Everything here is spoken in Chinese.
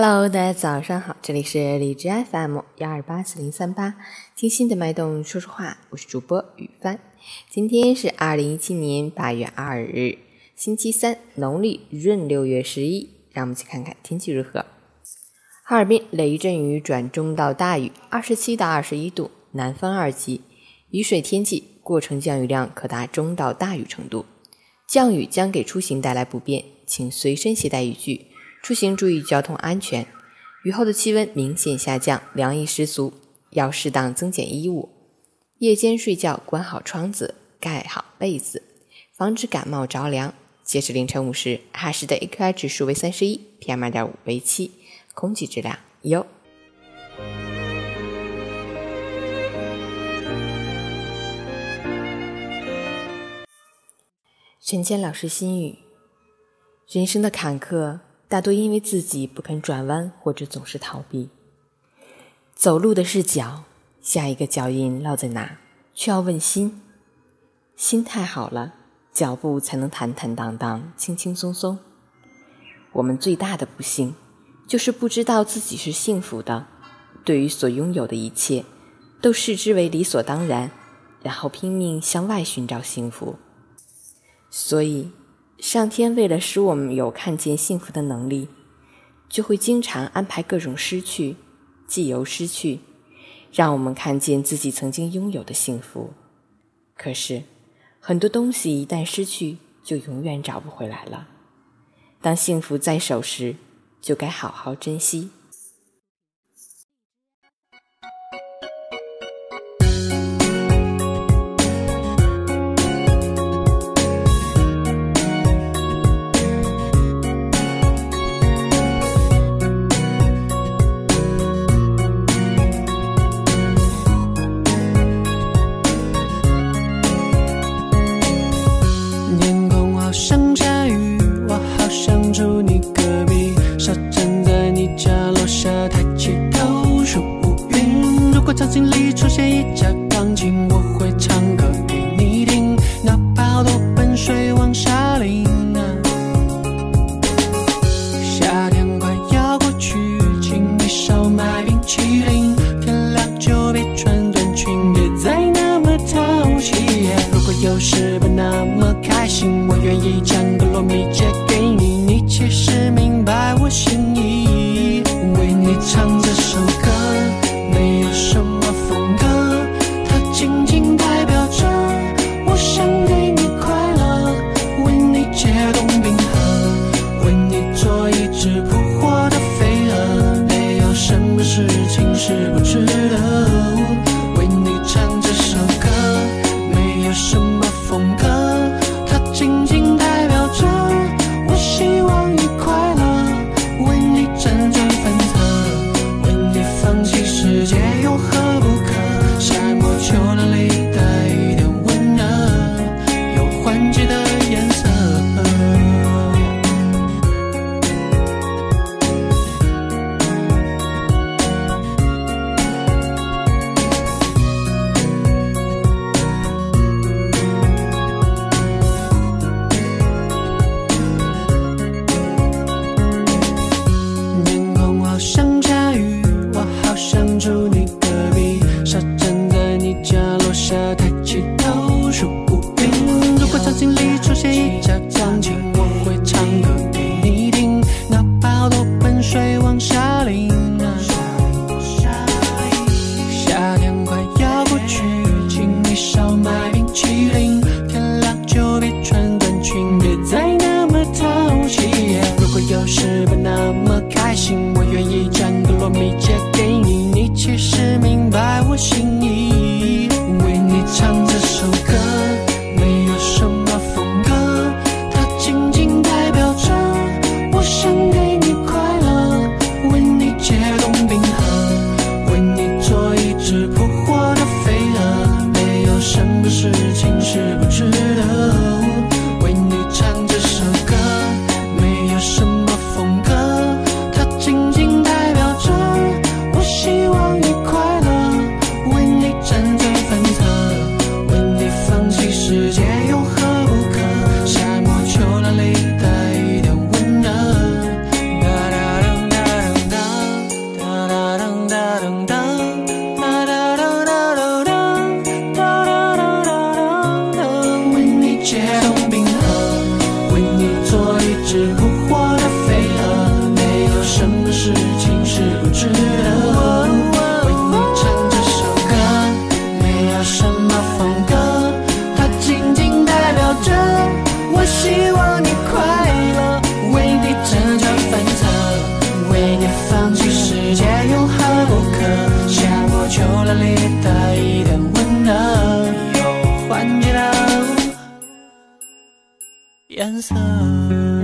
Hello，大家早上好，这里是荔枝 FM 幺二八四零三八，听心的脉动说说话，我是主播雨帆。今天是二零一七年八月二日，星期三，农历闰六月十一。让我们去看看天气如何。哈尔滨雷阵雨转中到大雨，二十七到二十一度，南风二级，雨水天气，过程降雨量可达中到大雨程度。降雨将给出行带来不便，请随身携带雨具。出行注意交通安全。雨后的气温明显下降，凉意十足，要适当增减衣物。夜间睡觉关好窗子，盖好被子，防止感冒着凉。截至凌晨五时，哈市的 AQI 指数为三十一，PM 二点五为七，空气质量优。陈谦老师心语：人生的坎坷。大多因为自己不肯转弯，或者总是逃避。走路的是脚，下一个脚印落在哪，却要问心。心态好了，脚步才能坦坦荡荡、轻轻松松。我们最大的不幸，就是不知道自己是幸福的，对于所拥有的一切，都视之为理所当然，然后拼命向外寻找幸福。所以。上天为了使我们有看见幸福的能力，就会经常安排各种失去，既由失去，让我们看见自己曾经拥有的幸福。可是，很多东西一旦失去，就永远找不回来了。当幸福在手时，就该好好珍惜。不那么开心我愿意将格洛米借给你你其实明白我心意为你唱这首歌没有什么风格它仅仅代表着我想给你快乐为你解冻冰河为你做一只扑火的飞蛾没有什么事情是不值得。sun.